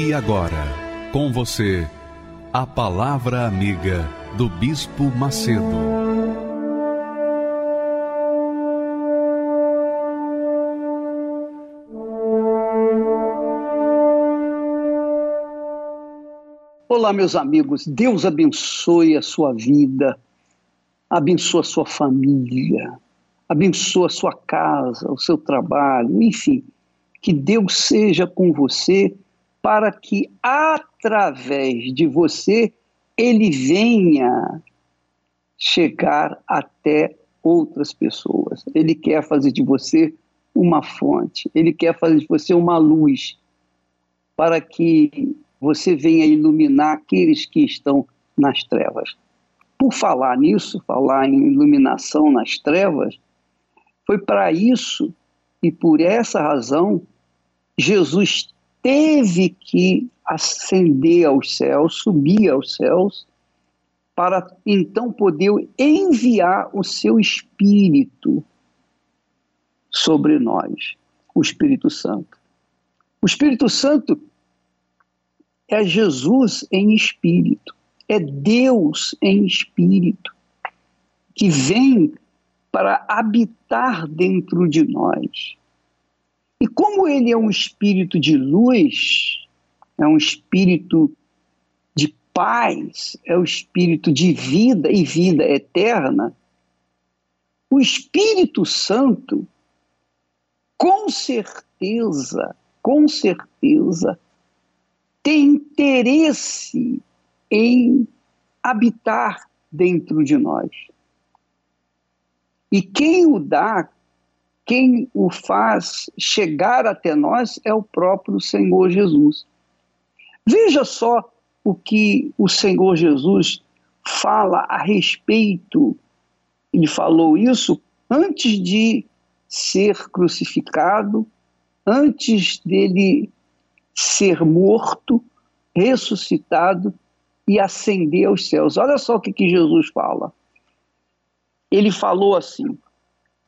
E agora, com você, a Palavra Amiga do Bispo Macedo. Olá, meus amigos. Deus abençoe a sua vida, abençoe a sua família, abençoe a sua casa, o seu trabalho, enfim. Que Deus seja com você para que através de você ele venha chegar até outras pessoas. Ele quer fazer de você uma fonte, ele quer fazer de você uma luz para que você venha iluminar aqueles que estão nas trevas. Por falar nisso, falar em iluminação nas trevas, foi para isso e por essa razão Jesus teve que ascender aos céus, subir aos céus, para então poder enviar o seu Espírito sobre nós, o Espírito Santo. O Espírito Santo é Jesus em espírito, é Deus em espírito, que vem para habitar dentro de nós. E como ele é um espírito de luz, é um espírito de paz, é o um espírito de vida e vida eterna, o Espírito Santo, com certeza, com certeza, tem interesse em habitar dentro de nós. E quem o dá, quem o faz chegar até nós é o próprio Senhor Jesus. Veja só o que o Senhor Jesus fala a respeito. Ele falou isso antes de ser crucificado, antes dele ser morto, ressuscitado e ascender aos céus. Olha só o que, que Jesus fala. Ele falou assim: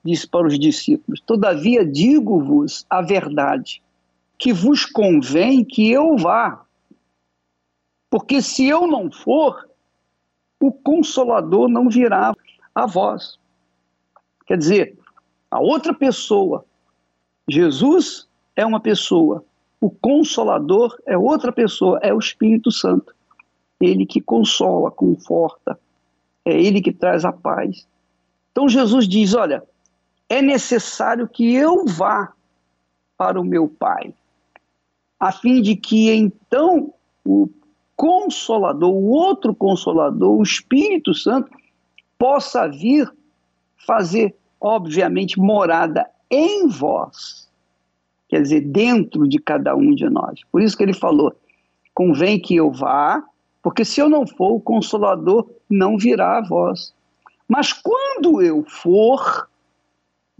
disse para os discípulos: Todavia digo-vos a verdade, que vos convém que eu vá. Porque se eu não for, o consolador não virá a vós. Quer dizer, a outra pessoa, Jesus é uma pessoa, o consolador é outra pessoa, é o Espírito Santo. Ele que consola, conforta, é ele que traz a paz. Então Jesus diz: Olha, é necessário que eu vá para o meu Pai, a fim de que então o Consolador, o outro Consolador, o Espírito Santo, possa vir fazer, obviamente, morada em vós, quer dizer, dentro de cada um de nós. Por isso que ele falou: convém que eu vá, porque se eu não for, o Consolador não virá a vós. Mas quando eu for,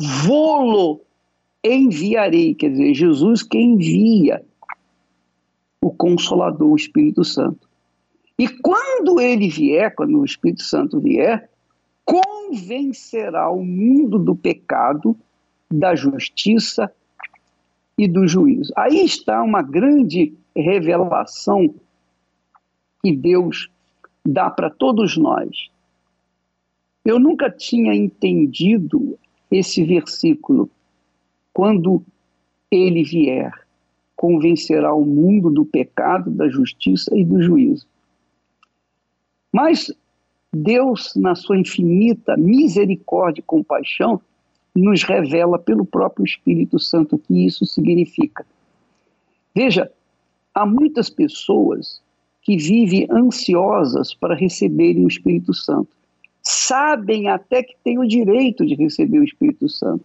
vou-lo enviarei, quer dizer, Jesus que envia o Consolador, o Espírito Santo. E quando ele vier, quando o Espírito Santo vier, convencerá o mundo do pecado, da justiça e do juízo. Aí está uma grande revelação que Deus dá para todos nós. Eu nunca tinha entendido esse versículo. Quando ele vier, convencerá o mundo do pecado, da justiça e do juízo. Mas Deus, na sua infinita misericórdia e compaixão, nos revela pelo próprio Espírito Santo o que isso significa. Veja, há muitas pessoas que vivem ansiosas para receberem o Espírito Santo sabem até que têm o direito de receber o Espírito Santo,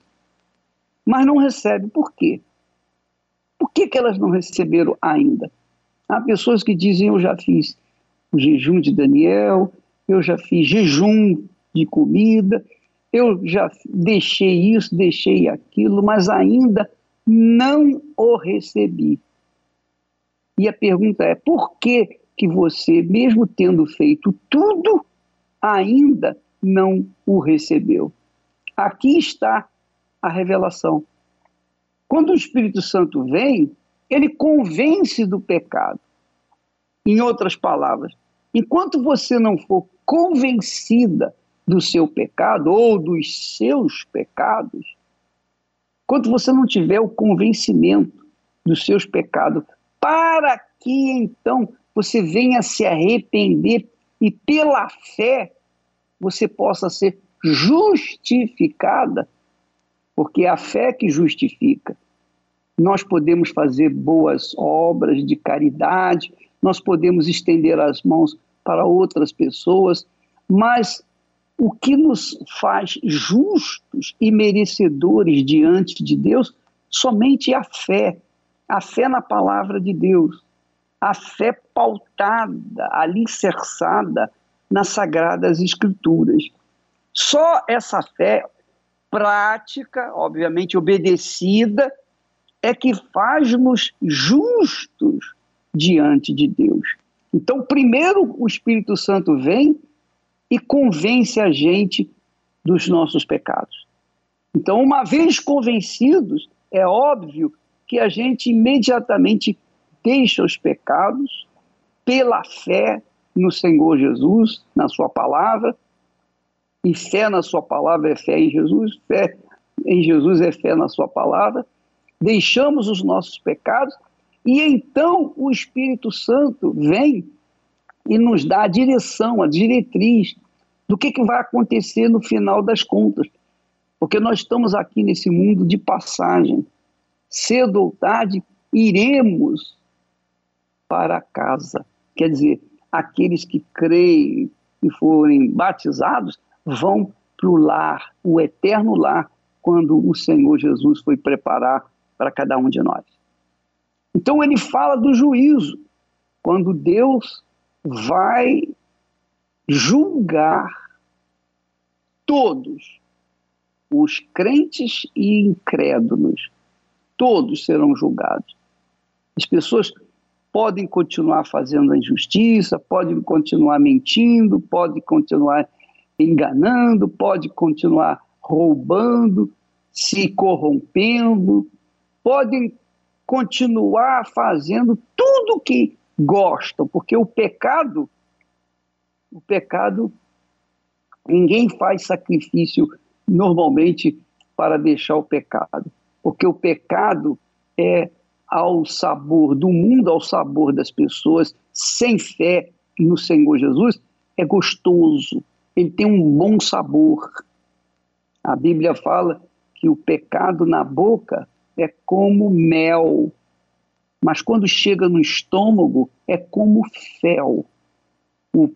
mas não recebem. Por quê? Por que, que elas não receberam ainda? Há pessoas que dizem: Eu já fiz o jejum de Daniel, eu já fiz jejum de comida, eu já deixei isso, deixei aquilo, mas ainda não o recebi. E a pergunta é: por que, que você, mesmo tendo feito tudo, ainda não o recebeu? Aqui está a revelação. Quando o Espírito Santo vem, ele convence do pecado. Em outras palavras, enquanto você não for convencida do seu pecado ou dos seus pecados, enquanto você não tiver o convencimento dos seus pecados, para que então você venha se arrepender e pela fé você possa ser justificada, porque é a fé que justifica. Nós podemos fazer boas obras de caridade, nós podemos estender as mãos para outras pessoas, mas o que nos faz justos e merecedores diante de Deus somente é a fé, a fé na palavra de Deus, a fé pautada, alicerçada nas sagradas escrituras. Só essa fé prática, obviamente obedecida, é que faz-nos justos diante de Deus. Então, primeiro o Espírito Santo vem e convence a gente dos nossos pecados. Então, uma vez convencidos, é óbvio que a gente imediatamente deixa os pecados pela fé no Senhor Jesus, na Sua palavra. E fé na Sua palavra é fé em Jesus, fé em Jesus é fé na Sua palavra. Deixamos os nossos pecados e então o Espírito Santo vem e nos dá a direção, a diretriz do que, que vai acontecer no final das contas. Porque nós estamos aqui nesse mundo de passagem. Cedo ou tarde, iremos para casa. Quer dizer, aqueles que creem e forem batizados vão para o lar, o eterno lar, quando o Senhor Jesus foi preparar para cada um de nós. Então ele fala do juízo, quando Deus vai julgar todos, os crentes e incrédulos, todos serão julgados. As pessoas podem continuar fazendo a injustiça, podem continuar mentindo, podem continuar enganando, podem continuar roubando, se corrompendo, podem continuar fazendo tudo que gostam, porque o pecado, o pecado, ninguém faz sacrifício normalmente para deixar o pecado, porque o pecado é ao sabor do mundo, ao sabor das pessoas, sem fé no Senhor Jesus, é gostoso, ele tem um bom sabor. A Bíblia fala que o pecado na boca é como mel, mas quando chega no estômago é como fel. O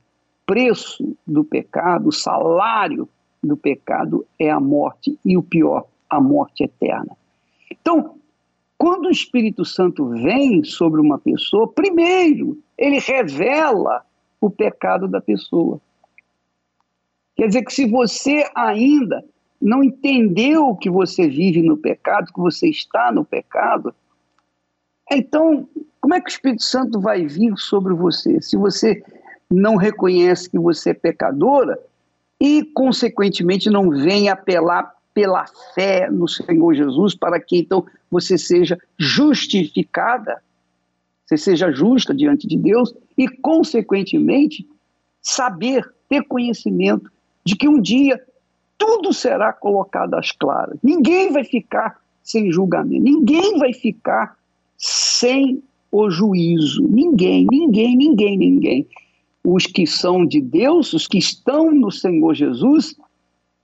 preço do pecado, o salário do pecado é a morte, e o pior, a morte eterna. Então, quando o Espírito Santo vem sobre uma pessoa, primeiro, ele revela o pecado da pessoa. Quer dizer que se você ainda não entendeu que você vive no pecado, que você está no pecado, então como é que o Espírito Santo vai vir sobre você? Se você não reconhece que você é pecadora e, consequentemente, não vem apelar pela fé no Senhor Jesus para que então você seja justificada, você seja justa diante de Deus e, consequentemente, saber, ter conhecimento de que um dia tudo será colocado às claras. Ninguém vai ficar sem julgamento, ninguém vai ficar sem o juízo. Ninguém, ninguém, ninguém, ninguém. Os que são de Deus, os que estão no Senhor Jesus,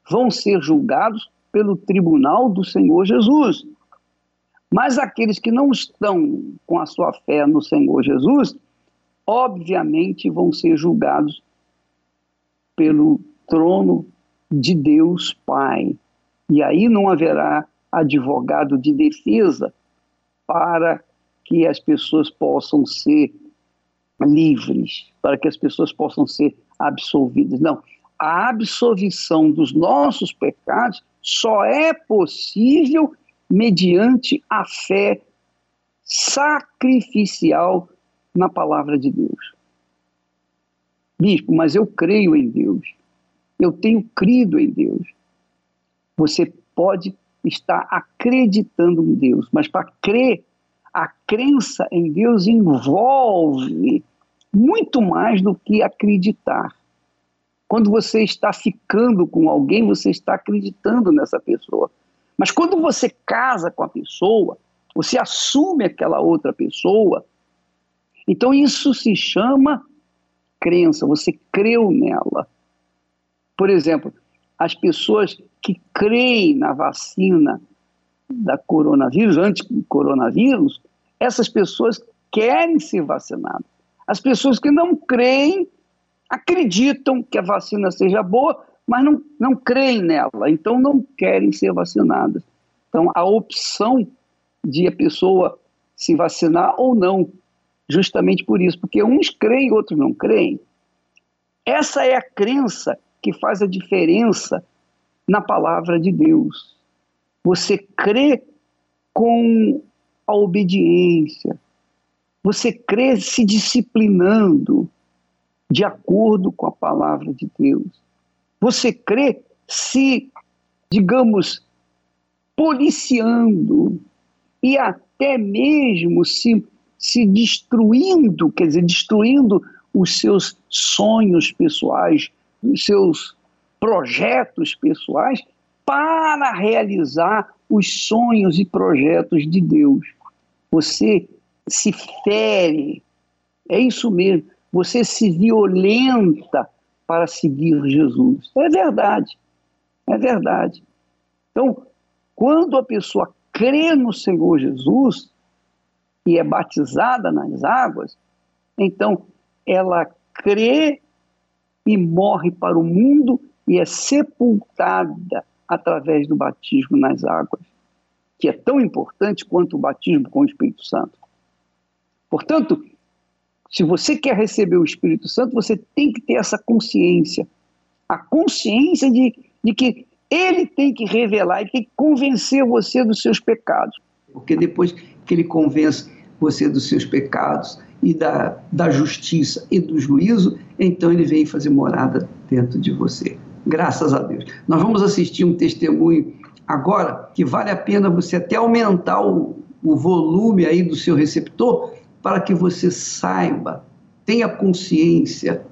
vão ser julgados pelo tribunal do Senhor Jesus. Mas aqueles que não estão com a sua fé no Senhor Jesus, obviamente vão ser julgados pelo trono de Deus Pai. E aí não haverá advogado de defesa para que as pessoas possam ser livres, para que as pessoas possam ser absolvidas. Não. A absolvição dos nossos pecados só é possível mediante a fé sacrificial na palavra de Deus. Bispo, mas eu creio em Deus. Eu tenho crido em Deus. Você pode estar acreditando em Deus, mas para crer, a crença em Deus envolve muito mais do que acreditar. Quando você está ficando com alguém, você está acreditando nessa pessoa. Mas quando você casa com a pessoa, você assume aquela outra pessoa, então isso se chama crença, você creu nela. Por exemplo, as pessoas que creem na vacina da coronavírus, anti-coronavírus, essas pessoas querem ser vacinadas. As pessoas que não creem acreditam que a vacina seja boa, mas não, não creem nela, então não querem ser vacinadas. Então, a opção de a pessoa se vacinar ou não, justamente por isso, porque uns creem outros não creem. Essa é a crença que faz a diferença na palavra de Deus. Você crê com a obediência, você crê se disciplinando de acordo com a palavra de Deus. Você crê se, digamos, policiando e até mesmo se, se destruindo, quer dizer, destruindo os seus sonhos pessoais, os seus projetos pessoais para realizar os sonhos e projetos de Deus. Você se fere, é isso mesmo, você se violenta para seguir Jesus. É verdade, é verdade. Então, quando a pessoa crê no Senhor Jesus e é batizada nas águas, então ela crê e morre para o mundo e é sepultada através do batismo nas águas, que é tão importante quanto o batismo com o Espírito Santo. Portanto, se você quer receber o Espírito Santo, você tem que ter essa consciência. A consciência de, de que ele tem que revelar e tem que convencer você dos seus pecados. Porque depois que ele convence você dos seus pecados e da, da justiça e do juízo, então ele vem fazer morada dentro de você. Graças a Deus. Nós vamos assistir um testemunho agora que vale a pena você até aumentar o, o volume aí do seu receptor para que você saiba, tenha consciência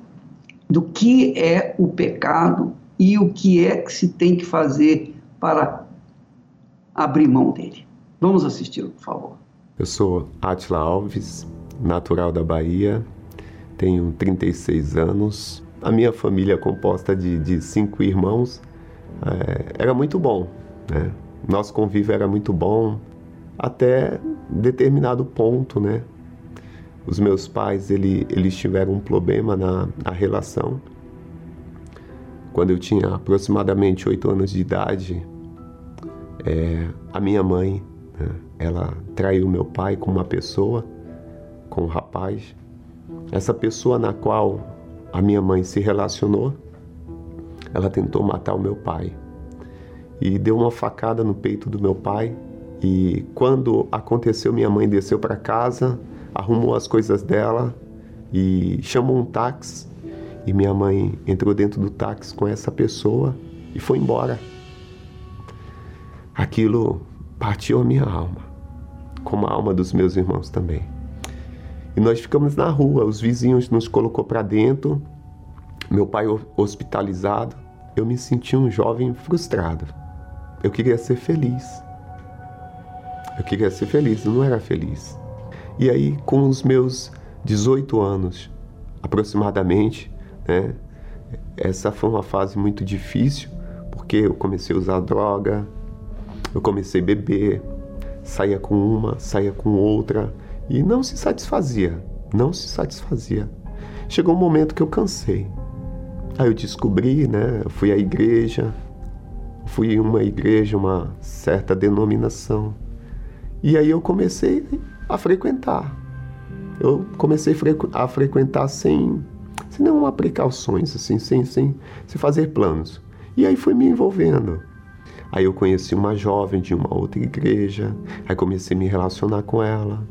do que é o pecado e o que é que se tem que fazer para abrir mão dele. Vamos assisti-lo, por favor. Eu sou Atila Alves, natural da Bahia, tenho 36 anos. A minha família é composta de, de cinco irmãos. É, era muito bom, né? Nosso convívio era muito bom até determinado ponto, né? Os meus pais, ele, eles tiveram um problema na, na relação. Quando eu tinha aproximadamente oito anos de idade, é, a minha mãe, né, ela traiu meu pai com uma pessoa com um rapaz. Essa pessoa na qual a minha mãe se relacionou, ela tentou matar o meu pai. E deu uma facada no peito do meu pai. E quando aconteceu, minha mãe desceu para casa, arrumou as coisas dela e chamou um táxi. E minha mãe entrou dentro do táxi com essa pessoa e foi embora. Aquilo partiu a minha alma, como a alma dos meus irmãos também. E nós ficamos na rua, os vizinhos nos colocou para dentro, meu pai hospitalizado. Eu me senti um jovem frustrado. Eu queria ser feliz. Eu queria ser feliz, eu não era feliz. E aí, com os meus 18 anos, aproximadamente, né, essa foi uma fase muito difícil, porque eu comecei a usar droga, eu comecei a beber, saía com uma, saía com outra, e não se satisfazia, não se satisfazia. Chegou um momento que eu cansei. Aí eu descobri, né? Eu fui à igreja, fui em uma igreja, uma certa denominação. E aí eu comecei a frequentar. Eu comecei a frequentar sem, sem nenhuma precauções, assim, sem, sem, sem fazer planos. E aí fui me envolvendo. Aí eu conheci uma jovem de uma outra igreja, aí comecei a me relacionar com ela.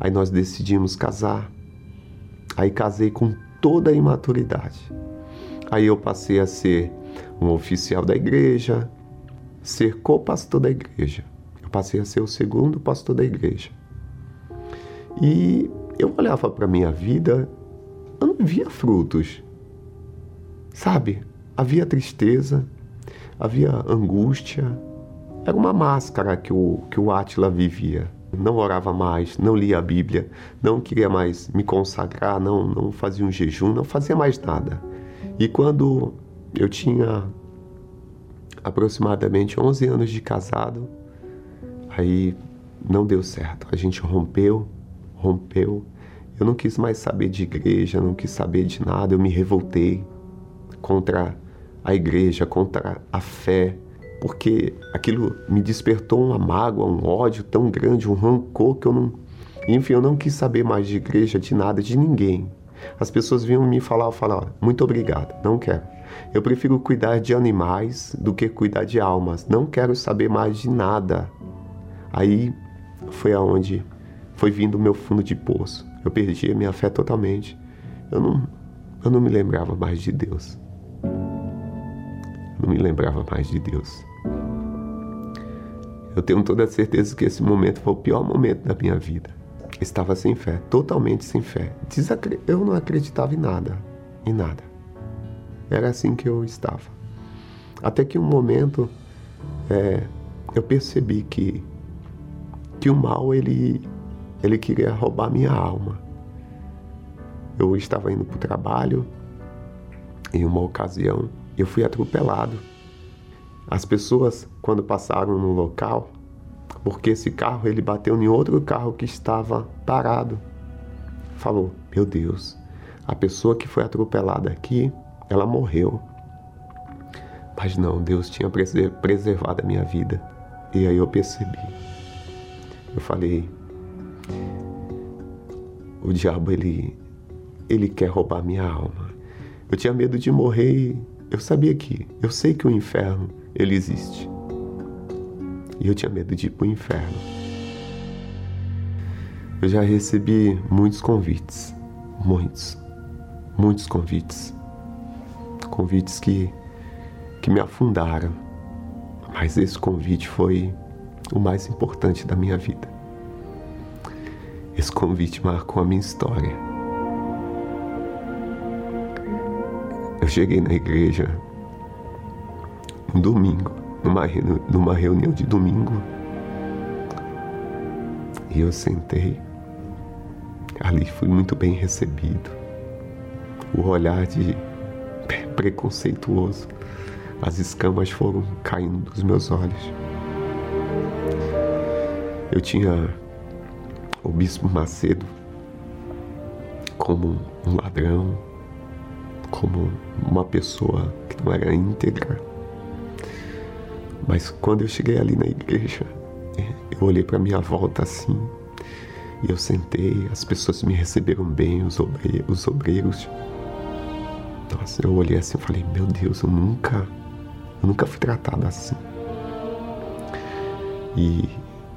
Aí nós decidimos casar. Aí casei com toda a imaturidade. Aí eu passei a ser um oficial da igreja, ser co-pastor da igreja. Eu passei a ser o segundo pastor da igreja. E eu olhava para minha vida, eu não via frutos. Sabe? Havia tristeza, havia angústia. Era uma máscara que o, que o Átila vivia. Não orava mais, não lia a Bíblia, não queria mais me consagrar, não, não fazia um jejum, não fazia mais nada. E quando eu tinha aproximadamente 11 anos de casado, aí não deu certo. A gente rompeu, rompeu. Eu não quis mais saber de igreja, não quis saber de nada. Eu me revoltei contra a igreja, contra a fé, porque aquilo me despertou uma mágoa, um ódio tão grande, um rancor que eu não. Enfim, eu não quis saber mais de igreja, de nada, de ninguém. As pessoas vinham me falar, eu falava, muito obrigado, não quero. Eu prefiro cuidar de animais do que cuidar de almas. Não quero saber mais de nada. Aí foi aonde foi vindo o meu fundo de poço. Eu perdi a minha fé totalmente. Eu não, eu não me lembrava mais de Deus não me lembrava mais de Deus. Eu tenho toda a certeza que esse momento foi o pior momento da minha vida. Estava sem fé, totalmente sem fé. Eu não acreditava em nada, em nada. Era assim que eu estava. Até que um momento é, eu percebi que, que o mal ele, ele queria roubar minha alma. Eu estava indo para o trabalho em uma ocasião eu fui atropelado. As pessoas, quando passaram no local, porque esse carro ele bateu em outro carro que estava parado, falou: Meu Deus, a pessoa que foi atropelada aqui, ela morreu. Mas não, Deus tinha preservado a minha vida. E aí eu percebi. Eu falei: O diabo ele ele quer roubar minha alma. Eu tinha medo de morrer e eu sabia que, eu sei que o inferno, ele existe. E eu tinha medo de ir para o inferno. Eu já recebi muitos convites, muitos, muitos convites. Convites que, que me afundaram. Mas esse convite foi o mais importante da minha vida. Esse convite marcou a minha história. Eu cheguei na igreja um domingo, numa, numa reunião de domingo, e eu sentei. Ali fui muito bem recebido. O olhar de preconceituoso, as escamas foram caindo dos meus olhos. Eu tinha o bispo Macedo como um ladrão, como uma pessoa que não era íntegra. Mas quando eu cheguei ali na igreja, eu olhei para minha volta assim, e eu sentei, as pessoas me receberam bem, os obreiros, os obreiros. Nossa, eu olhei assim e falei, meu Deus, eu nunca, eu nunca fui tratado assim. E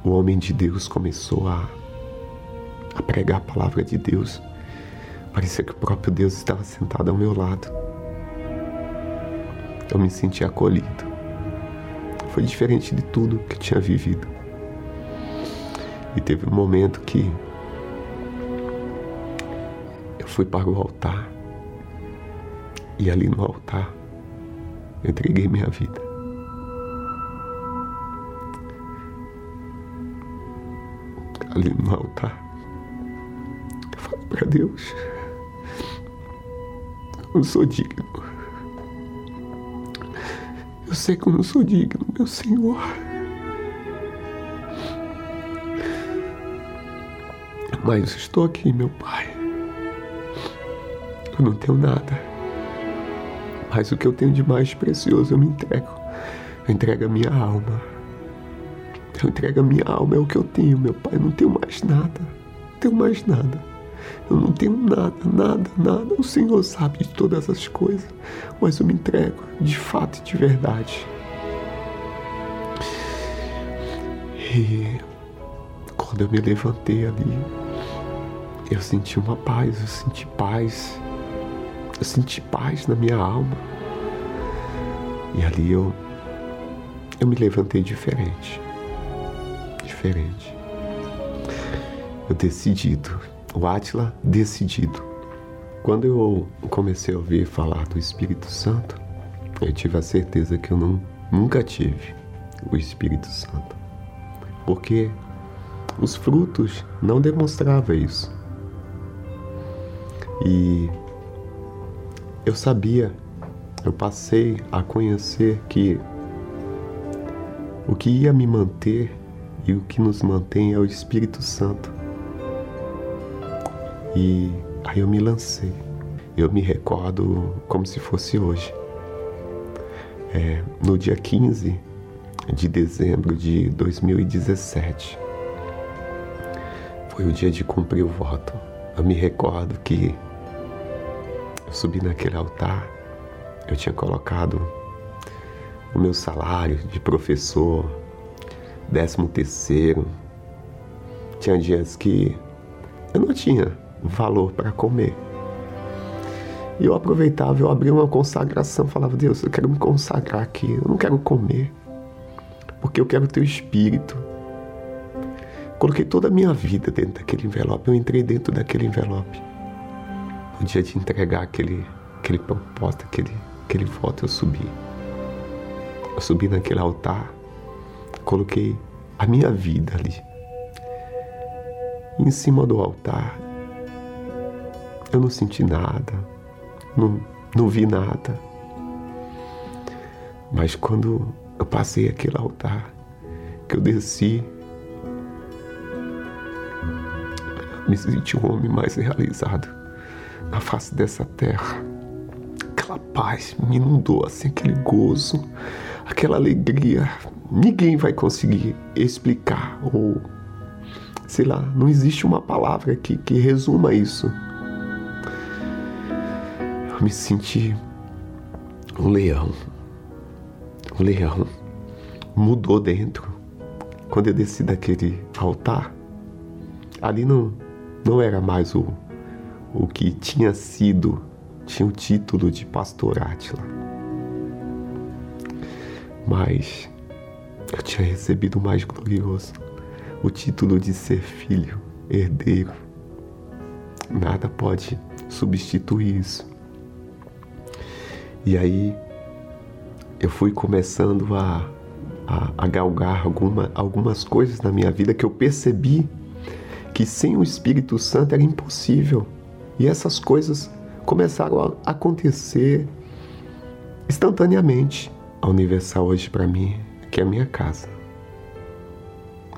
o homem de Deus começou a, a pregar a palavra de Deus. Parecia que o próprio Deus estava sentado ao meu lado. Eu me senti acolhido. Foi diferente de tudo que tinha vivido. E teve um momento que eu fui para o altar. E ali no altar eu entreguei minha vida. Ali no altar para Deus não sou digno. Eu sei que eu não sou digno, meu Senhor. Mas estou aqui, meu Pai. Eu não tenho nada. Mas o que eu tenho de mais precioso eu me entrego. Eu entrego a minha alma. Eu entrego a minha alma, é o que eu tenho, meu Pai. Eu não tenho mais nada. Não tenho mais nada. Eu não tenho nada, nada, nada. O Senhor sabe de todas as coisas, mas eu me entrego de fato e de verdade. E quando eu me levantei ali, eu senti uma paz, eu senti paz. Eu senti paz na minha alma. E ali eu eu me levantei diferente diferente. Eu decidido, o Átila decidido. Quando eu comecei a ouvir falar do Espírito Santo, eu tive a certeza que eu não, nunca tive o Espírito Santo. Porque os frutos não demonstravam isso. E eu sabia, eu passei a conhecer que o que ia me manter e o que nos mantém é o Espírito Santo. E aí eu me lancei. Eu me recordo como se fosse hoje. É, no dia 15 de dezembro de 2017. Foi o dia de cumprir o voto. Eu me recordo que eu subi naquele altar, eu tinha colocado o meu salário de professor, décimo terceiro. Tinha dias que eu não tinha valor para comer. E eu aproveitava, eu abria uma consagração, falava, Deus, eu quero me consagrar aqui, eu não quero comer, porque eu quero teu espírito. Coloquei toda a minha vida dentro daquele envelope, eu entrei dentro daquele envelope. No dia de entregar aquele, aquele propósito, aquele, aquele voto, eu subi. Eu subi naquele altar coloquei a minha vida ali. Em cima do altar, eu não senti nada, não, não vi nada. Mas quando eu passei aquele altar, que eu desci, me senti um homem mais realizado na face dessa terra. Aquela paz me inundou, assim, aquele gozo, aquela alegria ninguém vai conseguir explicar ou sei lá, não existe uma palavra que, que resuma isso. Eu me senti um leão. Um leão mudou dentro. Quando eu desci daquele altar, ali não, não era mais o, o que tinha sido, tinha o título de pastor Átila. Mas eu tinha recebido o mais glorioso, o título de ser filho, herdeiro. Nada pode substituir isso. E aí eu fui começando a, a, a galgar alguma, algumas coisas na minha vida que eu percebi que sem o Espírito Santo era impossível. E essas coisas começaram a acontecer instantaneamente. A Universal hoje para mim Aqui é a minha casa.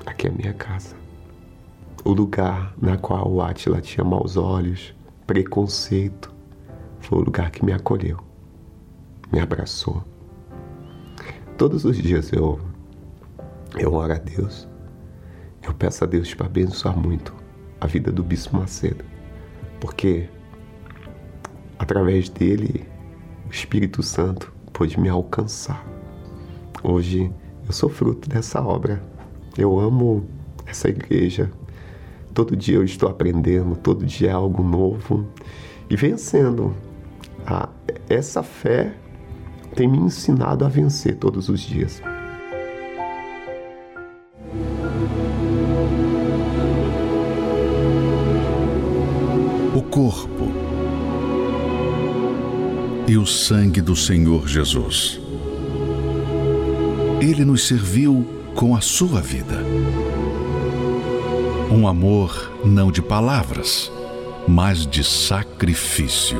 Aqui é a minha casa. O lugar na qual o Átila tinha maus olhos, preconceito, foi o lugar que me acolheu, me abraçou. Todos os dias eu, eu oro a Deus, eu peço a Deus para abençoar muito a vida do Bispo Macedo, porque através dele o Espírito Santo pôde me alcançar. Hoje eu sou fruto dessa obra. Eu amo essa igreja. Todo dia eu estou aprendendo, todo dia é algo novo e vencendo. Ah, essa fé tem me ensinado a vencer todos os dias. O corpo e o sangue do Senhor Jesus ele nos serviu com a sua vida. Um amor não de palavras, mas de sacrifício.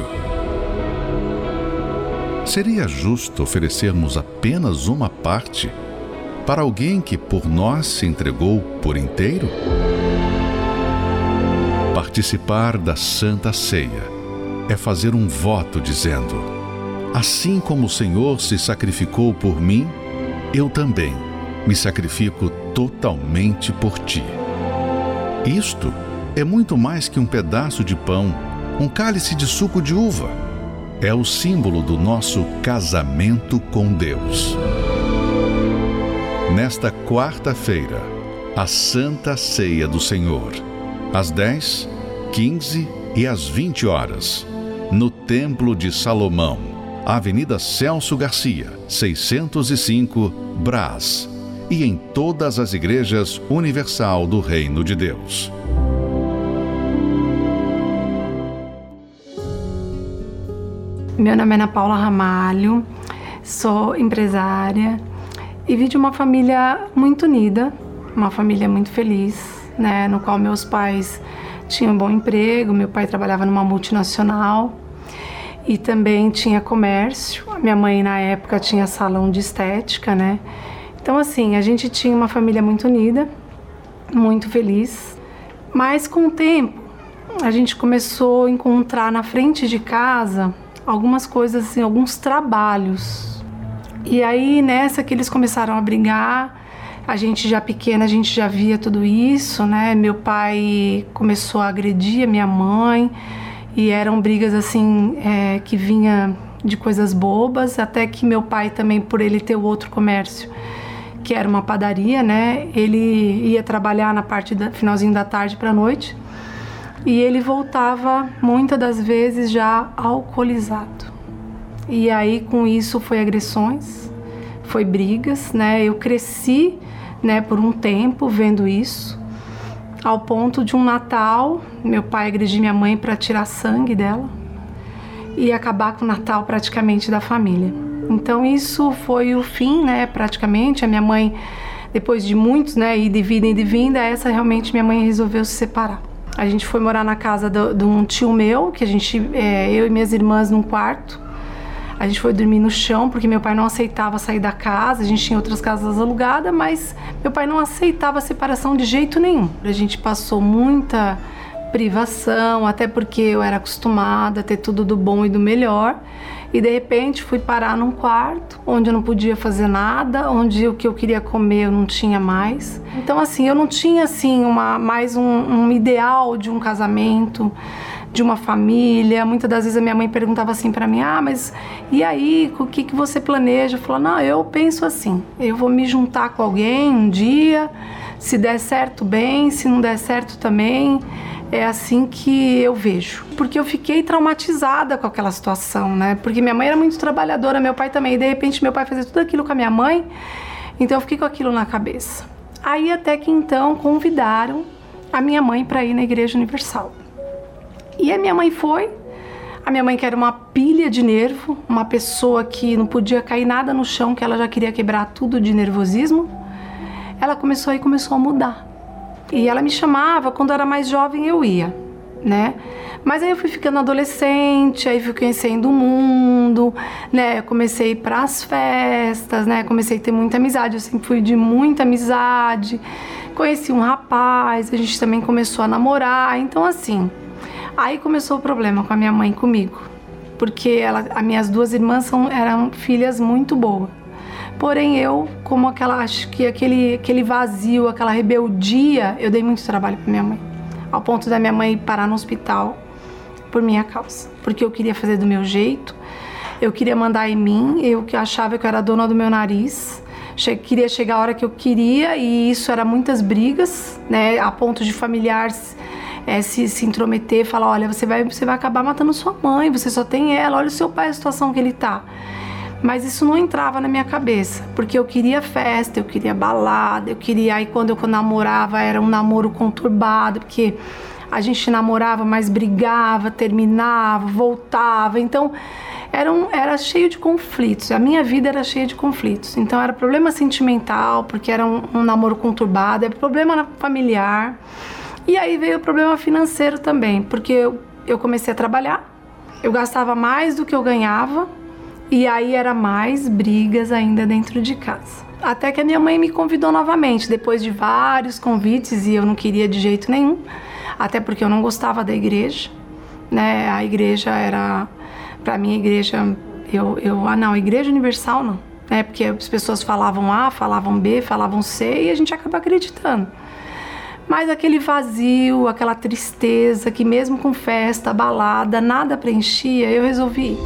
Seria justo oferecermos apenas uma parte para alguém que por nós se entregou por inteiro? Participar da Santa Ceia é fazer um voto dizendo: Assim como o Senhor se sacrificou por mim, eu também me sacrifico totalmente por ti. Isto é muito mais que um pedaço de pão, um cálice de suco de uva. É o símbolo do nosso casamento com Deus. Nesta quarta-feira, a Santa Ceia do Senhor, às 10, 15 e às 20 horas, no Templo de Salomão, Avenida Celso Garcia, 605, Brás, e em todas as igrejas universal do Reino de Deus. Meu nome é Ana Paula Ramalho, sou empresária e vi de uma família muito unida, uma família muito feliz, né, no qual meus pais tinham um bom emprego, meu pai trabalhava numa multinacional e também tinha comércio. Minha mãe na época tinha salão de estética, né? Então assim, a gente tinha uma família muito unida, muito feliz. Mas com o tempo, a gente começou a encontrar na frente de casa algumas coisas, assim, alguns trabalhos. E aí nessa que eles começaram a brigar, a gente já pequena, a gente já via tudo isso, né? Meu pai começou a agredir a minha mãe e eram brigas assim é, que vinha de coisas bobas, até que meu pai também, por ele ter o outro comércio, que era uma padaria, né? Ele ia trabalhar na parte finalzinho da tarde para noite e ele voltava muitas das vezes já alcoolizado. E aí com isso foi agressões, foi brigas, né? Eu cresci, né, por um tempo vendo isso, ao ponto de um Natal, meu pai agredir minha mãe para tirar sangue dela e acabar com o Natal praticamente da família. Então isso foi o fim, né, praticamente. A minha mãe, depois de muitos, né, ir de vida e de vinda, essa realmente minha mãe resolveu se separar. A gente foi morar na casa de um tio meu, que a gente, é, eu e minhas irmãs num quarto. A gente foi dormir no chão porque meu pai não aceitava sair da casa. A gente tinha outras casas alugadas, mas meu pai não aceitava a separação de jeito nenhum. A gente passou muita privação, até porque eu era acostumada a ter tudo do bom e do melhor. E de repente fui parar num quarto onde eu não podia fazer nada, onde o que eu queria comer eu não tinha mais. Então assim, eu não tinha assim uma mais um, um ideal de um casamento, de uma família. Muitas das vezes a minha mãe perguntava assim para mim: "Ah, mas e aí, o que que você planeja?" Eu falava: "Não, eu penso assim, eu vou me juntar com alguém um dia, se der certo bem, se não der certo também, é assim que eu vejo. Porque eu fiquei traumatizada com aquela situação, né? Porque minha mãe era muito trabalhadora, meu pai também. E de repente meu pai fazia tudo aquilo com a minha mãe. Então eu fiquei com aquilo na cabeça. Aí até que então convidaram a minha mãe para ir na Igreja Universal. E a minha mãe foi. A minha mãe que era uma pilha de nervo, uma pessoa que não podia cair nada no chão, que ela já queria quebrar tudo de nervosismo. Ela começou aí começou a mudar e ela me chamava, quando era mais jovem eu ia, né? Mas aí eu fui ficando adolescente, aí fui conhecendo o mundo, né? Eu comecei para as festas, né? Comecei a ter muita amizade, eu sempre fui de muita amizade. Conheci um rapaz, a gente também começou a namorar, então assim. Aí começou o problema com a minha mãe comigo, porque ela, as minhas duas irmãs são, eram filhas muito boas. Porém, eu, como aquela, acho que aquele, aquele vazio, aquela rebeldia, eu dei muito trabalho para minha mãe. Ao ponto da minha mãe parar no hospital por minha causa. Porque eu queria fazer do meu jeito, eu queria mandar em mim, eu que achava que eu era dona do meu nariz. Che queria chegar a hora que eu queria e isso era muitas brigas, né? A ponto de familiares é, se, se intrometer, falar, olha, você vai, você vai acabar matando sua mãe, você só tem ela, olha o seu pai, a situação que ele tá. Mas isso não entrava na minha cabeça, porque eu queria festa, eu queria balada, eu queria. Aí quando eu namorava era um namoro conturbado, porque a gente namorava, mas brigava, terminava, voltava. Então era, um, era cheio de conflitos. A minha vida era cheia de conflitos. Então era problema sentimental, porque era um, um namoro conturbado, era problema familiar. E aí veio o problema financeiro também, porque eu, eu comecei a trabalhar, eu gastava mais do que eu ganhava e aí era mais brigas ainda dentro de casa. Até que a minha mãe me convidou novamente, depois de vários convites e eu não queria de jeito nenhum, até porque eu não gostava da igreja, né? A igreja era, para mim, a igreja, eu, eu, ah não, igreja universal não. né? Porque as pessoas falavam A, falavam B, falavam C e a gente acaba acreditando. Mas aquele vazio, aquela tristeza que mesmo com festa, balada, nada preenchia, eu resolvi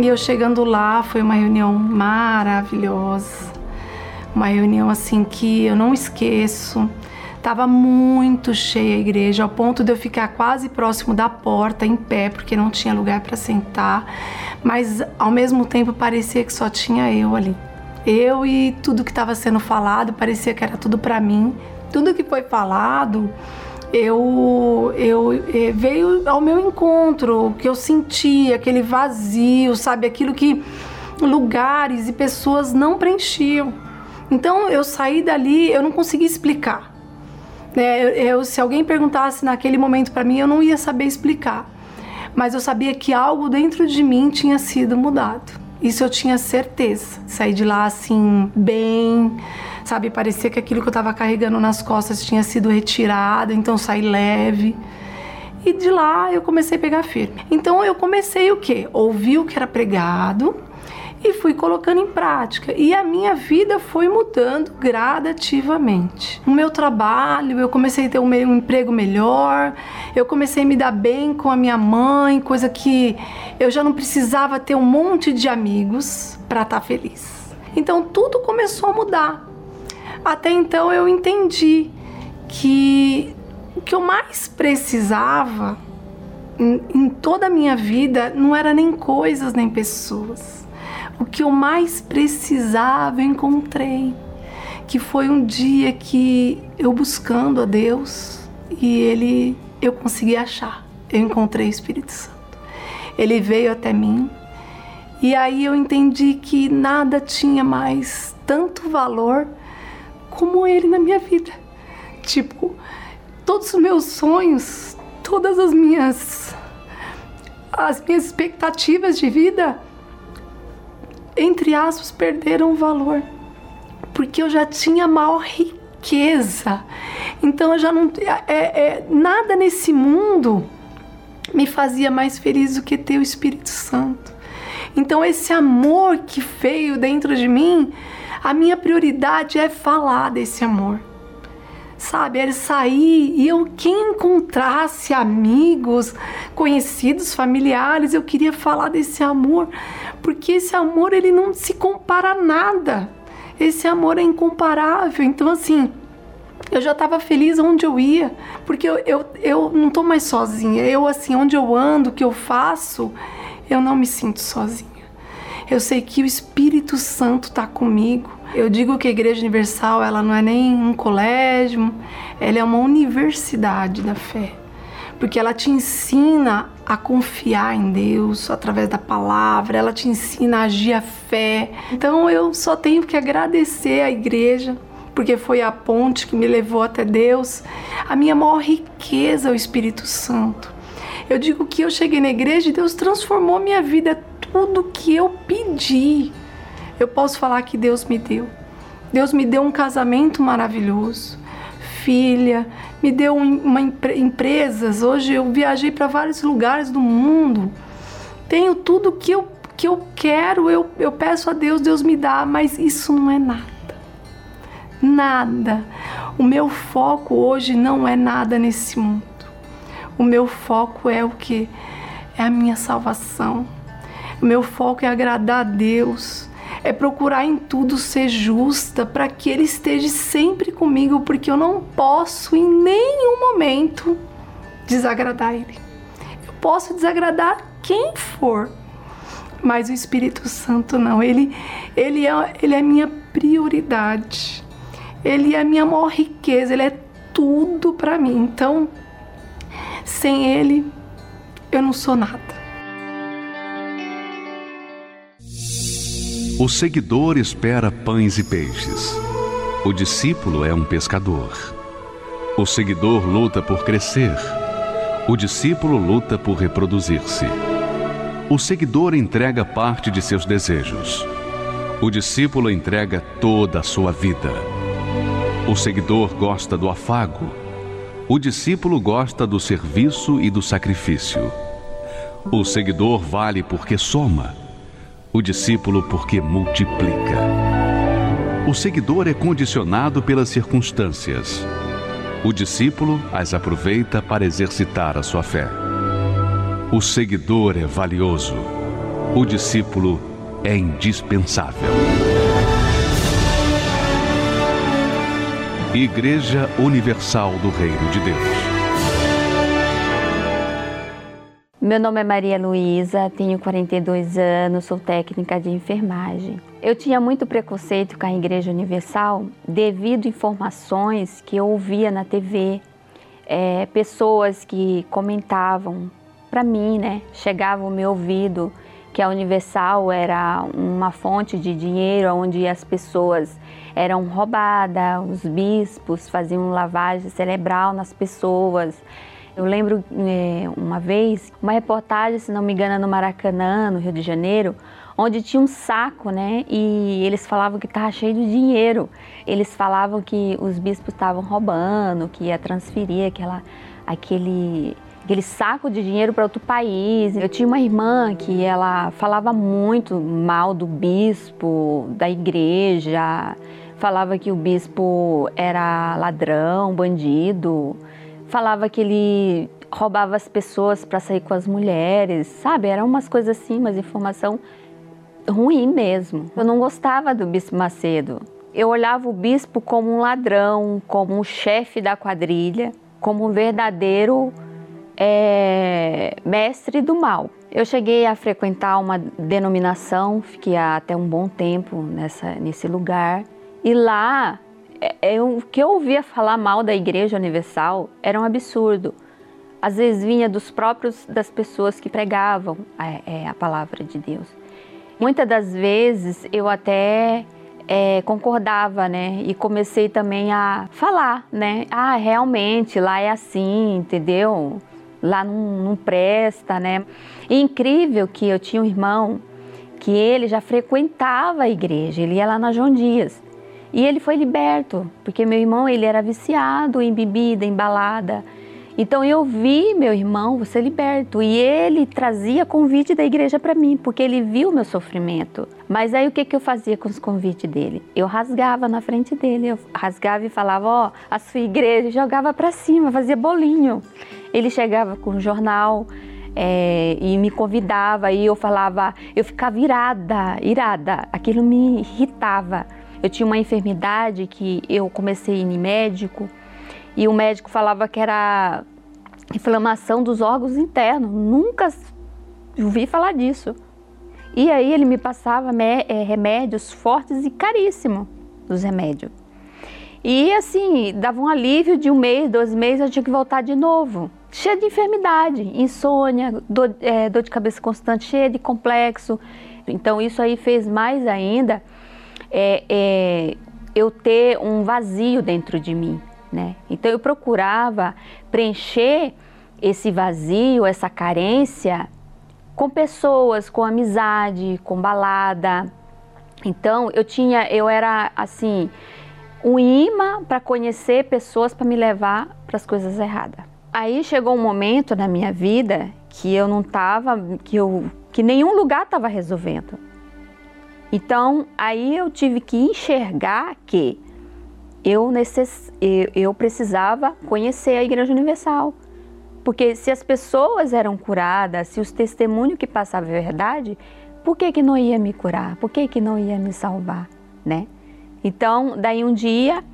E eu chegando lá, foi uma reunião maravilhosa. Uma reunião assim que eu não esqueço. Tava muito cheia a igreja, ao ponto de eu ficar quase próximo da porta, em pé, porque não tinha lugar para sentar. Mas ao mesmo tempo parecia que só tinha eu ali. Eu e tudo que estava sendo falado, parecia que era tudo para mim. Tudo que foi falado, eu, eu, eu eh, veio ao meu encontro, que eu senti aquele vazio, sabe, aquilo que lugares e pessoas não preenchiam. Então eu saí dali, eu não consegui explicar. É, eu, se alguém perguntasse naquele momento para mim, eu não ia saber explicar. Mas eu sabia que algo dentro de mim tinha sido mudado. Isso eu tinha certeza. Saí de lá assim, bem, sabe? Parecia que aquilo que eu estava carregando nas costas tinha sido retirado, então saí leve. E de lá eu comecei a pegar firme. Então eu comecei o quê? Ouvi o que era pregado, e fui colocando em prática. E a minha vida foi mudando gradativamente. No meu trabalho, eu comecei a ter um, emprego melhor, eu comecei a me dar bem com a minha mãe, coisa que eu já não precisava ter um monte de amigos para estar tá feliz. Então tudo começou a mudar. Até então eu entendi que o que eu mais precisava em, em toda a minha vida não era nem coisas nem pessoas o que eu mais precisava eu encontrei. Que foi um dia que eu buscando a Deus e ele eu consegui achar. Eu encontrei o Espírito Santo. Ele veio até mim e aí eu entendi que nada tinha mais tanto valor como ele na minha vida. Tipo, todos os meus sonhos, todas as minhas as minhas expectativas de vida entre aspas, perderam o valor. Porque eu já tinha maior riqueza. Então eu já não. É, é, nada nesse mundo me fazia mais feliz do que ter o Espírito Santo. Então esse amor que veio dentro de mim, a minha prioridade é falar desse amor sabe? Era sair e eu, quem encontrasse amigos, conhecidos, familiares, eu queria falar desse amor, porque esse amor ele não se compara a nada. Esse amor é incomparável. Então, assim, eu já estava feliz onde eu ia, porque eu, eu, eu não estou mais sozinha. Eu, assim, onde eu ando, o que eu faço, eu não me sinto sozinha. Eu sei que o Espírito Santo está comigo. Eu digo que a Igreja Universal ela não é nem um colégio, ela é uma universidade da fé, porque ela te ensina a confiar em Deus através da palavra, ela te ensina a agir a fé. Então eu só tenho que agradecer à igreja porque foi a ponte que me levou até Deus. A minha maior riqueza é o Espírito Santo. Eu digo que eu cheguei na igreja e Deus transformou minha vida, tudo que eu pedi eu posso falar que Deus me deu. Deus me deu um casamento maravilhoso, filha, me deu uma empresas. Hoje eu viajei para vários lugares do mundo. Tenho tudo que eu que eu quero, eu, eu peço a Deus, Deus me dá, mas isso não é nada. Nada. O meu foco hoje não é nada nesse mundo. O meu foco é o que? É a minha salvação. O meu foco é agradar a Deus é procurar em tudo ser justa para que Ele esteja sempre comigo, porque eu não posso em nenhum momento desagradar Ele. Eu posso desagradar quem for, mas o Espírito Santo não. Ele, ele, é, ele é minha prioridade. Ele é a minha maior riqueza. Ele é tudo para mim. Então, sem Ele, eu não sou nada. O seguidor espera pães e peixes. O discípulo é um pescador. O seguidor luta por crescer. O discípulo luta por reproduzir-se. O seguidor entrega parte de seus desejos. O discípulo entrega toda a sua vida. O seguidor gosta do afago. O discípulo gosta do serviço e do sacrifício. O seguidor vale porque soma, o discípulo porque multiplica. O seguidor é condicionado pelas circunstâncias. O discípulo as aproveita para exercitar a sua fé. O seguidor é valioso. O discípulo é indispensável. Igreja Universal do Reino de Deus. Meu nome é Maria Luísa, tenho 42 anos, sou técnica de enfermagem. Eu tinha muito preconceito com a Igreja Universal devido a informações que eu ouvia na TV, é, pessoas que comentavam para mim, né? Chegava ao meu ouvido que a Universal era uma fonte de dinheiro onde as pessoas eram roubadas, os bispos faziam lavagem cerebral nas pessoas. Eu lembro é, uma vez, uma reportagem, se não me engano, no Maracanã, no Rio de Janeiro, onde tinha um saco, né? E eles falavam que estava cheio de dinheiro. Eles falavam que os bispos estavam roubando, que ia transferir aquela, aquele aquele saco de dinheiro para outro país. Eu tinha uma irmã que ela falava muito mal do bispo, da igreja, falava que o bispo era ladrão, bandido, falava que ele roubava as pessoas para sair com as mulheres, sabe? Eram umas coisas assim, mas informação ruim mesmo. Eu não gostava do bispo Macedo. Eu olhava o bispo como um ladrão, como um chefe da quadrilha, como um verdadeiro é, mestre do mal. Eu cheguei a frequentar uma denominação, fiquei até um bom tempo nessa, nesse lugar. E lá, é, é, o que eu ouvia falar mal da Igreja Universal era um absurdo. Às vezes vinha dos próprios das pessoas que pregavam a, é, a palavra de Deus. Muitas das vezes eu até é, concordava, né? E comecei também a falar, né? Ah, realmente lá é assim, entendeu? Lá não, não presta, né? E incrível que eu tinha um irmão que ele já frequentava a igreja, ele ia lá na João Dias. E ele foi liberto, porque meu irmão ele era viciado em bebida, em balada. Então eu vi meu irmão ser liberto e ele trazia convite da igreja para mim, porque ele viu meu sofrimento. Mas aí o que, que eu fazia com os convites dele? Eu rasgava na frente dele, eu rasgava e falava, ó, oh, a sua igreja, jogava para cima, fazia bolinho. Ele chegava com um jornal é, e me convidava e eu falava, eu ficava irada, irada. Aquilo me irritava. Eu tinha uma enfermidade que eu comecei a ir em médico e o médico falava que era inflamação dos órgãos internos. Nunca ouvi falar disso. E aí ele me passava é, remédios fortes e caríssimos, os remédios. E assim, dava um alívio de um mês, dois meses, eu tinha que voltar de novo cheia de enfermidade, insônia, dor, é, dor de cabeça constante, cheia de complexo. Então isso aí fez mais ainda é, é, eu ter um vazio dentro de mim, né? Então eu procurava preencher esse vazio, essa carência com pessoas, com amizade, com balada. Então eu tinha, eu era assim um imã para conhecer pessoas para me levar para as coisas erradas. Aí chegou um momento na minha vida que eu não estava, que eu, que nenhum lugar estava resolvendo. Então aí eu tive que enxergar que eu, necess, eu, precisava conhecer a Igreja Universal. Porque se as pessoas eram curadas, se os testemunhos que passavam a verdade, por que, que não ia me curar? Por que, que não ia me salvar? Né? Então, daí um dia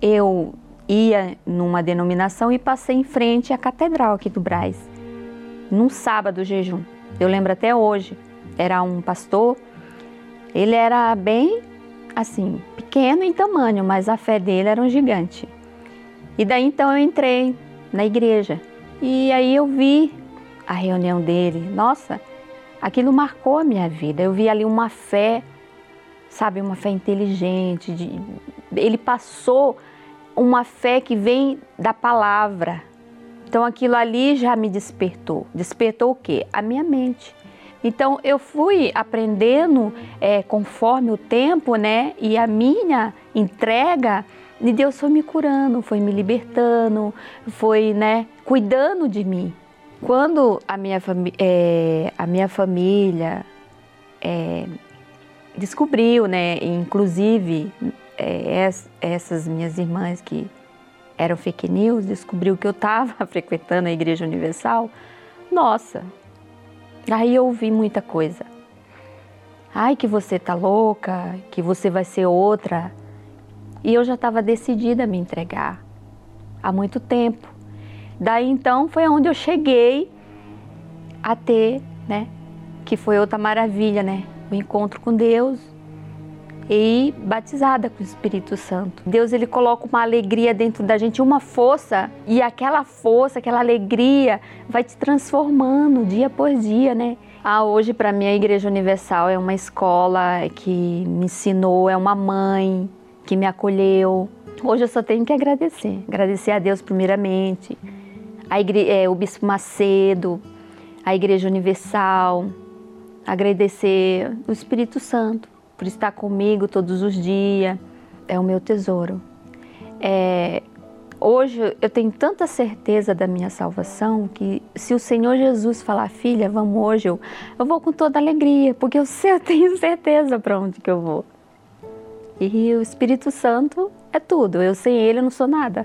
eu ia numa denominação e passei em frente à catedral aqui do Braz, num sábado jejum. Eu lembro até hoje. Era um pastor, ele era bem assim, pequeno em tamanho, mas a fé dele era um gigante. E daí então eu entrei na igreja e aí eu vi a reunião dele. Nossa, aquilo marcou a minha vida. Eu vi ali uma fé, sabe, uma fé inteligente. De... Ele passou uma fé que vem da palavra. Então aquilo ali já me despertou. Despertou o quê? A minha mente. Então eu fui aprendendo é, conforme o tempo, né? E a minha entrega, e Deus foi me curando, foi me libertando, foi, né, cuidando de mim. Quando a minha, é, a minha família é, descobriu, né, inclusive é, essas minhas irmãs que eram fake news, descobriu que eu estava frequentando a Igreja Universal, nossa, aí eu ouvi muita coisa. Ai, que você tá louca, que você vai ser outra. E eu já estava decidida a me entregar há muito tempo. Daí então foi onde eu cheguei a ter, né? Que foi outra maravilha, né? O encontro com Deus e batizada com o Espírito Santo. Deus ele coloca uma alegria dentro da gente, uma força, e aquela força, aquela alegria vai te transformando dia por dia, né? Ah, hoje para mim a Igreja Universal é uma escola que me ensinou, é uma mãe que me acolheu. Hoje eu só tenho que agradecer, agradecer a Deus primeiramente, a igre... É, o Bispo Macedo, a Igreja Universal, agradecer o Espírito Santo por estar comigo todos os dias, é o meu tesouro. É... Hoje eu tenho tanta certeza da minha salvação que se o Senhor Jesus falar, filha, vamos hoje, eu, eu vou com toda alegria, porque eu, sei, eu tenho certeza para onde que eu vou. E o Espírito Santo é tudo, eu sem ele não sou nada.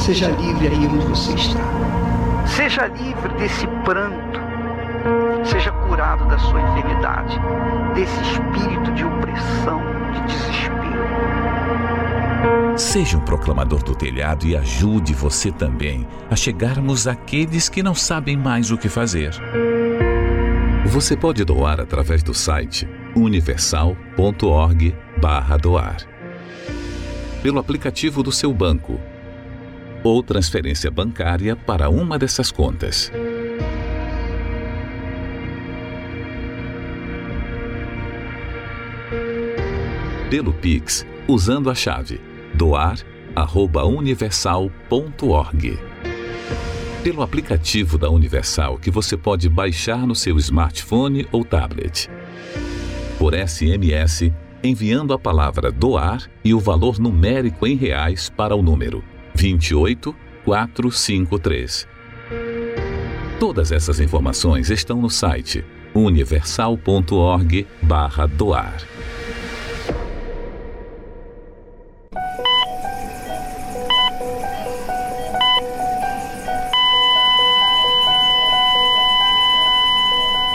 Seja livre aí onde você está. Seja livre desse pranto. Seja curado da sua enfermidade, desse espírito de opressão, de desespero. Seja um proclamador do telhado e ajude você também a chegarmos àqueles que não sabem mais o que fazer. Você pode doar através do site universal.org/doar. Pelo aplicativo do seu banco ou transferência bancária para uma dessas contas. Pelo Pix, usando a chave doar@universal.org. Pelo aplicativo da Universal que você pode baixar no seu smartphone ou tablet. Por SMS, enviando a palavra doar e o valor numérico em reais para o número 28 453. Todas essas informações estão no site universal.org/doar.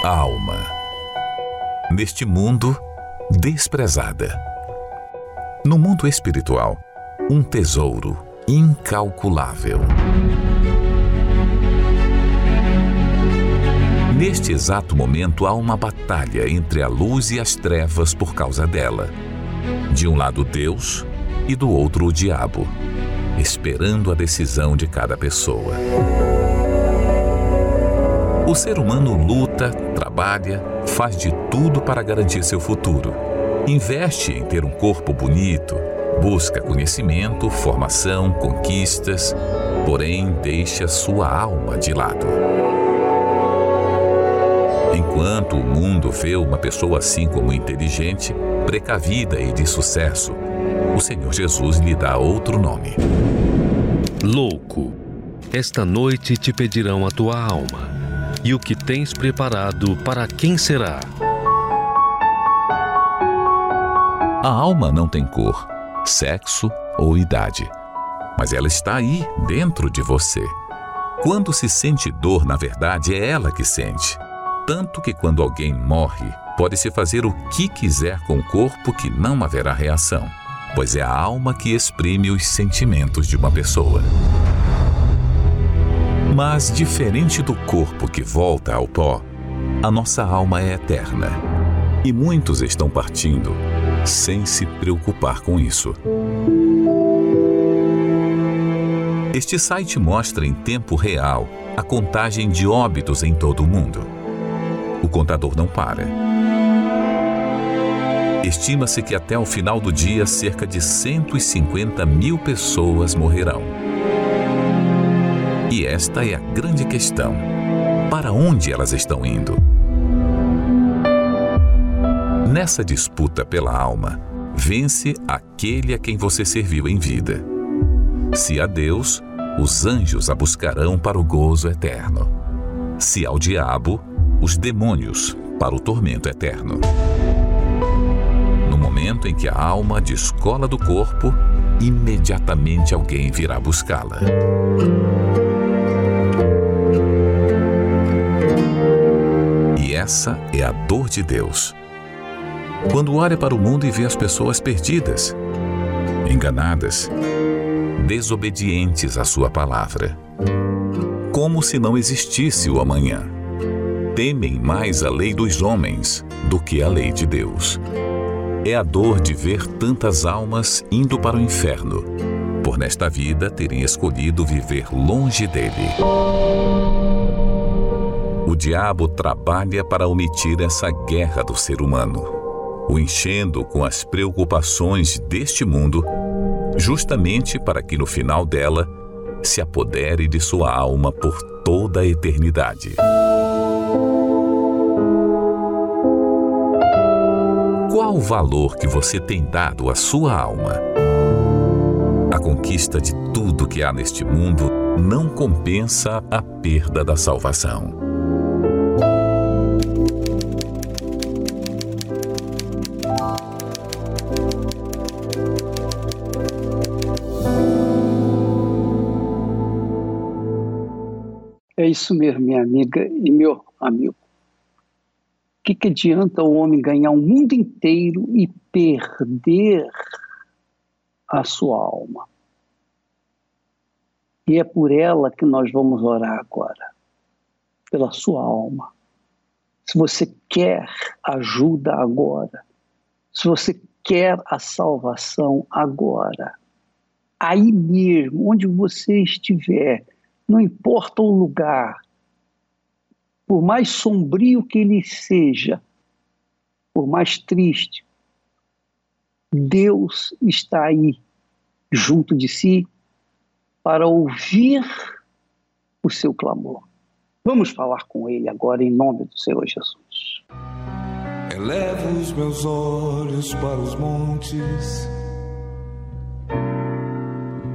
Alma. Neste mundo desprezada. No mundo espiritual, um tesouro incalculável. Neste exato momento há uma batalha entre a luz e as trevas por causa dela. De um lado Deus e do outro o diabo, esperando a decisão de cada pessoa. O ser humano luta, trabalha, faz de tudo para garantir seu futuro. Investe em ter um corpo bonito, Busca conhecimento, formação, conquistas, porém deixa sua alma de lado. Enquanto o mundo vê uma pessoa assim como inteligente, precavida e de sucesso, o Senhor Jesus lhe dá outro nome. Louco, esta noite te pedirão a tua alma, e o que tens preparado para quem será? A alma não tem cor sexo ou idade. Mas ela está aí, dentro de você. Quando se sente dor, na verdade, é ela que sente. Tanto que quando alguém morre, pode-se fazer o que quiser com o corpo que não haverá reação, pois é a alma que exprime os sentimentos de uma pessoa. Mas, diferente do corpo que volta ao pó, a nossa alma é eterna. E muitos estão partindo sem se preocupar com isso. Este site mostra em tempo real a contagem de óbitos em todo o mundo. O contador não para. Estima-se que até o final do dia cerca de 150 mil pessoas morrerão. E esta é a grande questão: para onde elas estão indo? Nessa disputa pela alma, vence aquele a quem você serviu em vida. Se a Deus, os anjos a buscarão para o gozo eterno. Se ao diabo, os demônios para o tormento eterno. No momento em que a alma descola do corpo, imediatamente alguém virá buscá-la. E essa é a dor de Deus quando olha para o mundo e vê as pessoas perdidas, enganadas, desobedientes à Sua palavra. Como se não existisse o amanhã. Temem mais a lei dos homens do que a lei de Deus. É a dor de ver tantas almas indo para o inferno, por nesta vida terem escolhido viver longe dele. O diabo trabalha para omitir essa guerra do ser humano o enchendo com as preocupações deste mundo, justamente para que no final dela se apodere de sua alma por toda a eternidade. Qual o valor que você tem dado à sua alma? A conquista de tudo que há neste mundo não compensa a perda da salvação. Isso mesmo, minha amiga e meu amigo. O que, que adianta o homem ganhar o mundo inteiro e perder a sua alma? E é por ela que nós vamos orar agora, pela sua alma. Se você quer ajuda agora, se você quer a salvação agora, aí mesmo, onde você estiver, não importa o lugar, por mais sombrio que ele seja, por mais triste, Deus está aí junto de si para ouvir o seu clamor. Vamos falar com ele agora em nome do Senhor Jesus. Elevo os meus olhos para os montes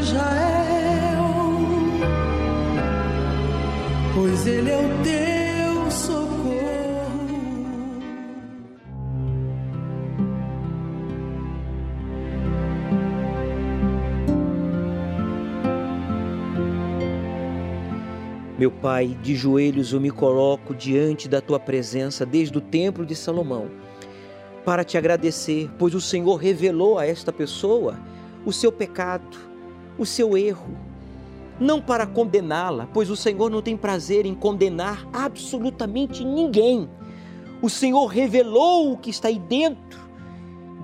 Israel, pois Ele é o teu socorro. Meu Pai, de joelhos eu me coloco diante da tua presença desde o templo de Salomão, para te agradecer, pois o Senhor revelou a esta pessoa o seu pecado o seu erro, não para condená-la, pois o Senhor não tem prazer em condenar absolutamente ninguém. O Senhor revelou o que está aí dentro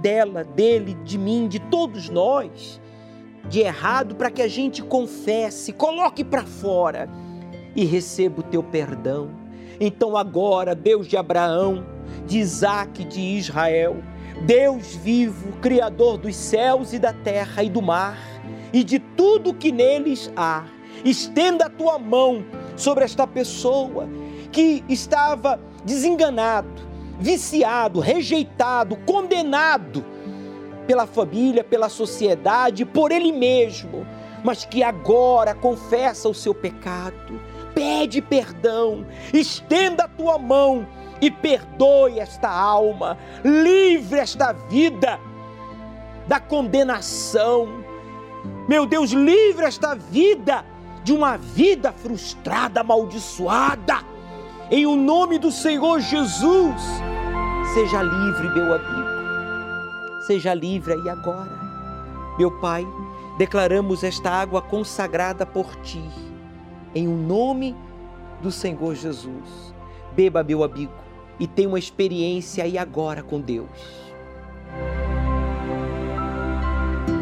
dela, dele, de mim, de todos nós, de errado, para que a gente confesse, coloque para fora e receba o teu perdão. Então agora, Deus de Abraão, de Isaac, de Israel, Deus vivo, Criador dos céus e da terra e do mar, e de tudo que neles há. Estenda a tua mão sobre esta pessoa que estava desenganado, viciado, rejeitado, condenado pela família, pela sociedade, por ele mesmo, mas que agora confessa o seu pecado, pede perdão, estenda a tua mão e perdoe esta alma, livre esta vida da condenação, meu Deus, livre esta vida de uma vida frustrada, amaldiçoada. Em o nome do Senhor Jesus, seja livre, meu amigo. Seja livre aí agora. Meu Pai, declaramos esta água consagrada por ti. Em o nome do Senhor Jesus. Beba, meu amigo, e tenha uma experiência aí agora com Deus.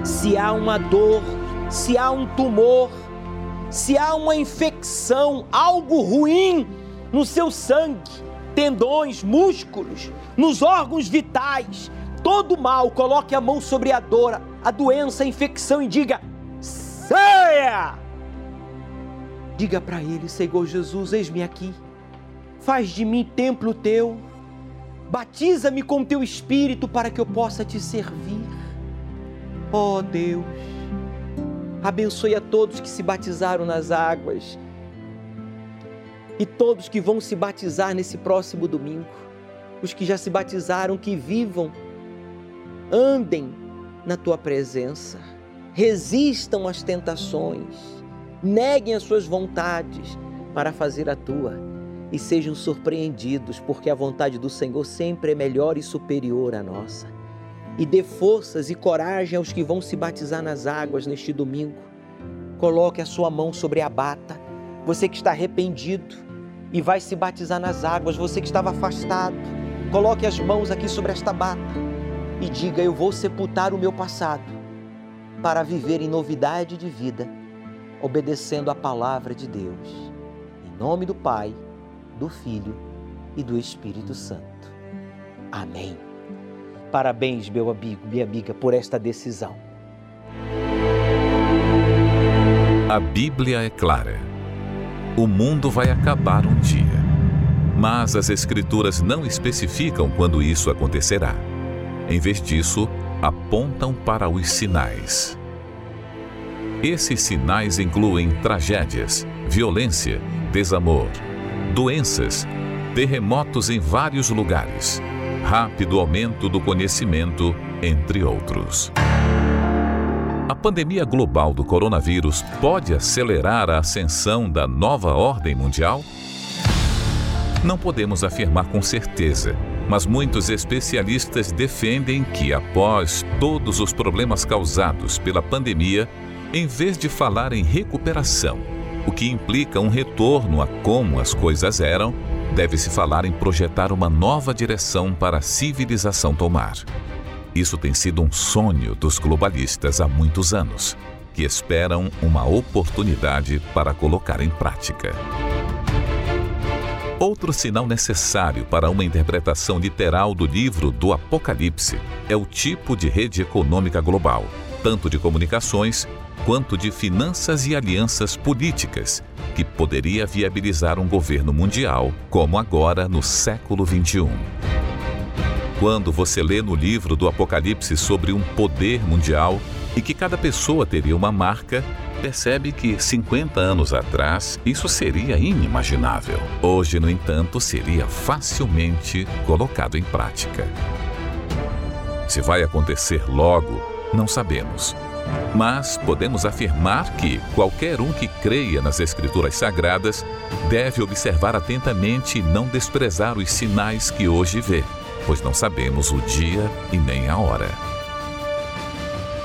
Se há uma dor, se há um tumor, se há uma infecção, algo ruim no seu sangue, tendões, músculos, nos órgãos vitais, todo mal, coloque a mão sobre a dor, a doença, a infecção e diga: saia! Diga para ele, Senhor Jesus, eis-me aqui. Faz de mim templo teu. Batiza-me com teu espírito para que eu possa te servir. Oh Deus, abençoe a todos que se batizaram nas águas e todos que vão se batizar nesse próximo domingo. Os que já se batizaram, que vivam, andem na tua presença, resistam às tentações, neguem as suas vontades para fazer a tua e sejam surpreendidos, porque a vontade do Senhor sempre é melhor e superior à nossa e dê forças e coragem aos que vão se batizar nas águas neste domingo. Coloque a sua mão sobre a bata. Você que está arrependido e vai se batizar nas águas, você que estava afastado, coloque as mãos aqui sobre esta bata e diga: Eu vou sepultar o meu passado para viver em novidade de vida, obedecendo a palavra de Deus. Em nome do Pai, do Filho e do Espírito Santo. Amém. Parabéns, meu amigo, minha amiga, por esta decisão. A Bíblia é clara. O mundo vai acabar um dia. Mas as Escrituras não especificam quando isso acontecerá. Em vez disso, apontam para os sinais. Esses sinais incluem tragédias, violência, desamor, doenças, terremotos em vários lugares rápido aumento do conhecimento, entre outros. A pandemia global do coronavírus pode acelerar a ascensão da nova ordem mundial? Não podemos afirmar com certeza, mas muitos especialistas defendem que, após todos os problemas causados pela pandemia, em vez de falar em recuperação, o que implica um retorno a como as coisas eram, deve-se falar em projetar uma nova direção para a civilização tomar. Isso tem sido um sonho dos globalistas há muitos anos, que esperam uma oportunidade para colocar em prática. Outro sinal necessário para uma interpretação literal do livro do Apocalipse é o tipo de rede econômica global, tanto de comunicações quanto de finanças e alianças políticas, que poderia viabilizar um governo mundial, como agora no século XXI. Quando você lê no livro do Apocalipse sobre um poder mundial e que cada pessoa teria uma marca, percebe que 50 anos atrás isso seria inimaginável. Hoje, no entanto, seria facilmente colocado em prática. Se vai acontecer logo, não sabemos. Mas podemos afirmar que qualquer um que creia nas Escrituras Sagradas deve observar atentamente e não desprezar os sinais que hoje vê, pois não sabemos o dia e nem a hora.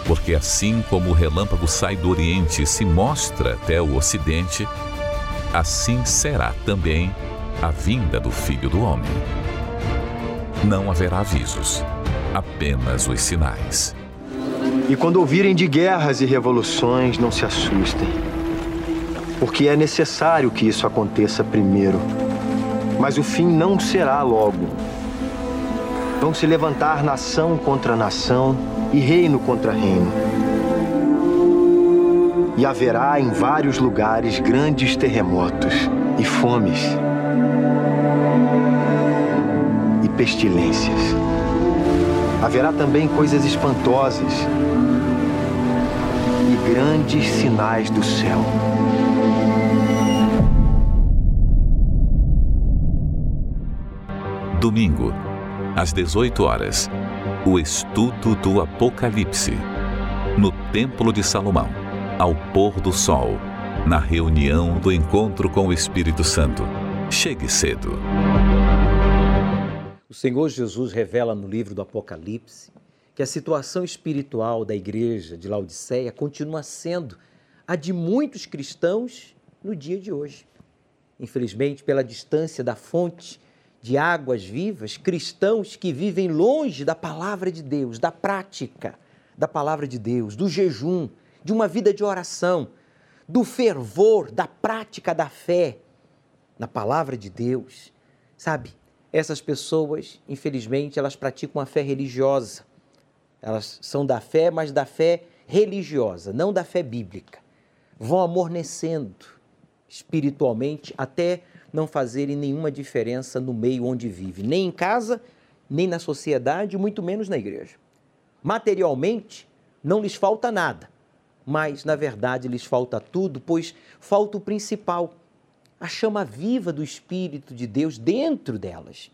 Porque assim como o relâmpago sai do Oriente e se mostra até o Ocidente, assim será também a vinda do Filho do Homem. Não haverá avisos, apenas os sinais. E quando ouvirem de guerras e revoluções, não se assustem. Porque é necessário que isso aconteça primeiro. Mas o fim não será logo. Vão se levantar nação contra nação e reino contra reino. E haverá em vários lugares grandes terremotos e fomes e pestilências. Haverá também coisas espantosas e grandes sinais do céu. Domingo, às 18 horas, o estudo do Apocalipse. No Templo de Salomão, ao pôr do sol, na reunião do encontro com o Espírito Santo. Chegue cedo. O Senhor Jesus revela no livro do Apocalipse que a situação espiritual da igreja de Laodiceia continua sendo a de muitos cristãos no dia de hoje. Infelizmente, pela distância da fonte de águas vivas, cristãos que vivem longe da palavra de Deus, da prática da palavra de Deus, do jejum, de uma vida de oração, do fervor, da prática da fé na palavra de Deus. Sabe, essas pessoas, infelizmente, elas praticam a fé religiosa. Elas são da fé, mas da fé religiosa, não da fé bíblica. Vão amornecendo espiritualmente até não fazerem nenhuma diferença no meio onde vive, nem em casa, nem na sociedade, muito menos na igreja. Materialmente, não lhes falta nada, mas na verdade lhes falta tudo, pois falta o principal, a chama viva do Espírito de Deus dentro delas.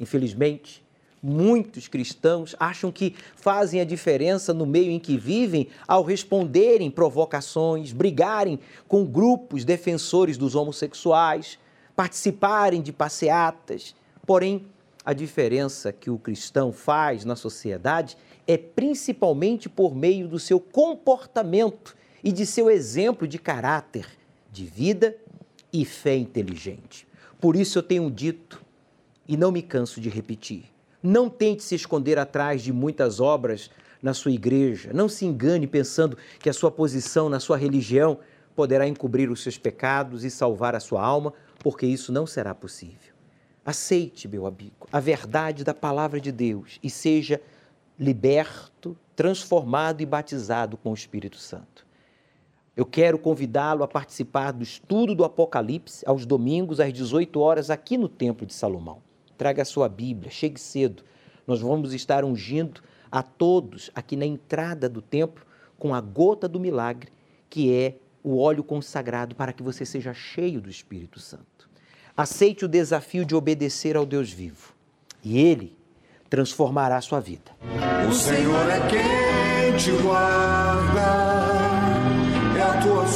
Infelizmente, muitos cristãos acham que fazem a diferença no meio em que vivem ao responderem provocações, brigarem com grupos defensores dos homossexuais, participarem de passeatas. Porém, a diferença que o cristão faz na sociedade é principalmente por meio do seu comportamento e de seu exemplo de caráter, de vida e fé inteligente. Por isso eu tenho dito e não me canso de repetir: não tente se esconder atrás de muitas obras na sua igreja. Não se engane pensando que a sua posição na sua religião poderá encobrir os seus pecados e salvar a sua alma porque isso não será possível. Aceite, meu amigo, a verdade da palavra de Deus e seja liberto, transformado e batizado com o Espírito Santo. Eu quero convidá-lo a participar do estudo do Apocalipse aos domingos às 18 horas aqui no Templo de Salomão. Traga a sua Bíblia, chegue cedo. Nós vamos estar ungindo a todos aqui na entrada do templo com a gota do milagre, que é o óleo consagrado para que você seja cheio do Espírito Santo. Aceite o desafio de obedecer ao Deus vivo e Ele transformará a sua vida. O Senhor é quem te guarda,